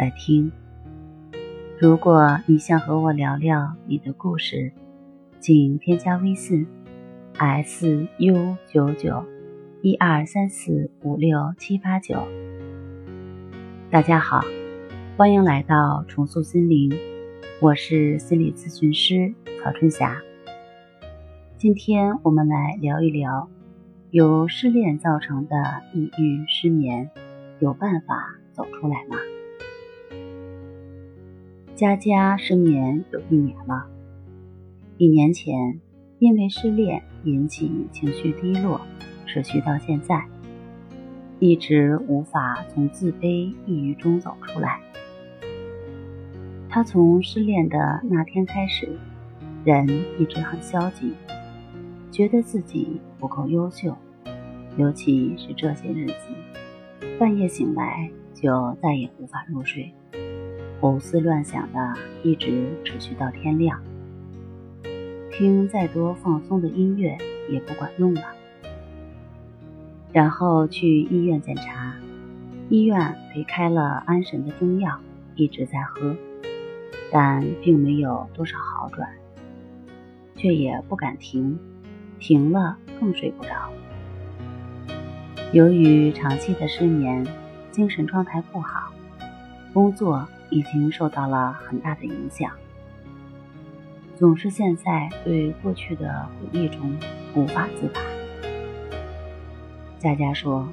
在听。如果你想和我聊聊你的故事，请添加微信 s u 九九一二三四五六七八九。大家好，欢迎来到重塑心灵，我是心理咨询师曹春霞。今天我们来聊一聊由失恋造成的抑郁失眠，有办法走出来吗？佳佳失眠有一年了。一年前，因为失恋引起情绪低落，持续到现在，一直无法从自卑抑郁中走出来。他从失恋的那天开始，人一直很消极，觉得自己不够优秀，尤其是这些日子，半夜醒来就再也无法入睡。胡思乱想的，一直持续到天亮。听再多放松的音乐也不管用了。然后去医院检查，医院给开了安神的中药，一直在喝，但并没有多少好转，却也不敢停，停了更睡不着。由于长期的失眠，精神状态不好，工作。已经受到了很大的影响，总是陷在对过去的回忆中无法自拔。佳佳说：“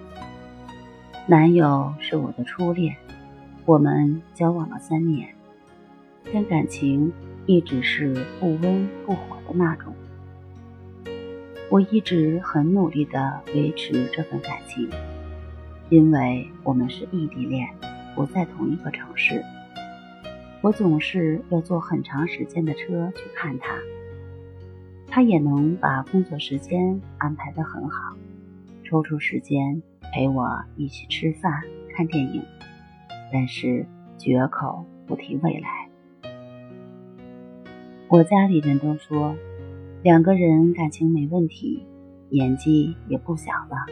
男友是我的初恋，我们交往了三年，但感情一直是不温不火的那种。我一直很努力的维持这份感情，因为我们是异地恋，不在同一个城市。”我总是要坐很长时间的车去看他，他也能把工作时间安排得很好，抽出时间陪我一起吃饭、看电影，但是绝口不提未来。我家里人都说，两个人感情没问题，年纪也不小了，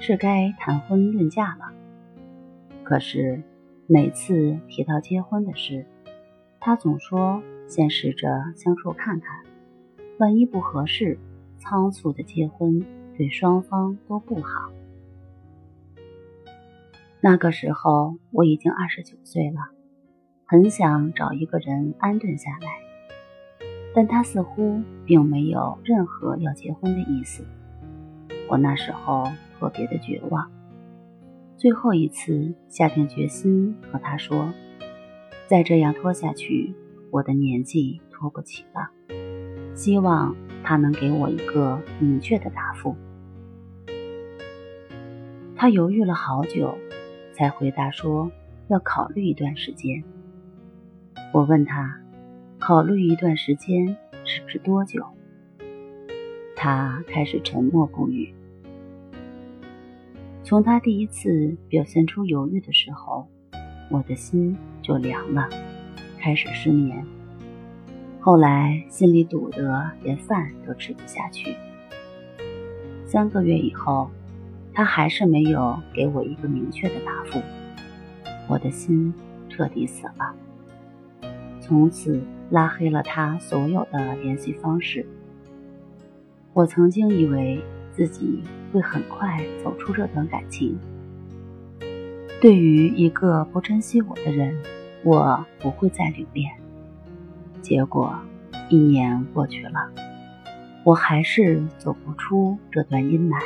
是该谈婚论嫁了。可是。每次提到结婚的事，他总说先试着相处看看，万一不合适，仓促的结婚对双方都不好。那个时候我已经二十九岁了，很想找一个人安顿下来，但他似乎并没有任何要结婚的意思。我那时候特别的绝望。最后一次下定决心和他说：“再这样拖下去，我的年纪拖不起了。”希望他能给我一个明确的答复。他犹豫了好久，才回答说：“要考虑一段时间。”我问他：“考虑一段时间是指多久？”他开始沉默不语。从他第一次表现出犹豫的时候，我的心就凉了，开始失眠。后来心里堵得连饭都吃不下去。三个月以后，他还是没有给我一个明确的答复，我的心彻底死了。从此拉黑了他所有的联系方式。我曾经以为。自己会很快走出这段感情。对于一个不珍惜我的人，我不会再留恋。结果一年过去了，我还是走不出这段阴霾。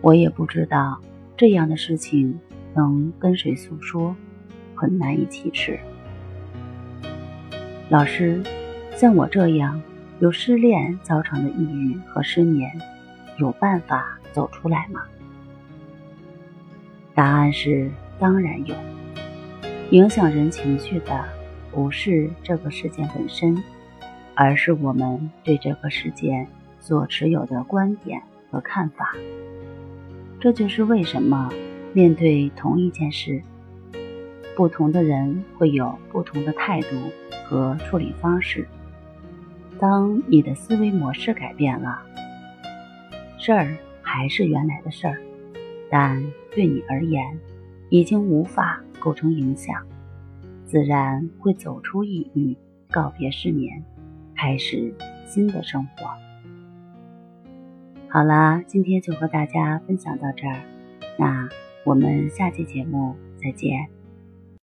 我也不知道这样的事情能跟谁诉说，很难以启齿。老师，像我这样由失恋造成的抑郁和失眠。有办法走出来吗？答案是当然有。影响人情绪的不是这个事件本身，而是我们对这个事件所持有的观点和看法。这就是为什么面对同一件事，不同的人会有不同的态度和处理方式。当你的思维模式改变了，事儿还是原来的事儿，但对你而言，已经无法构成影响，自然会走出抑郁，告别失眠，开始新的生活。好啦，今天就和大家分享到这儿，那我们下期节目再见。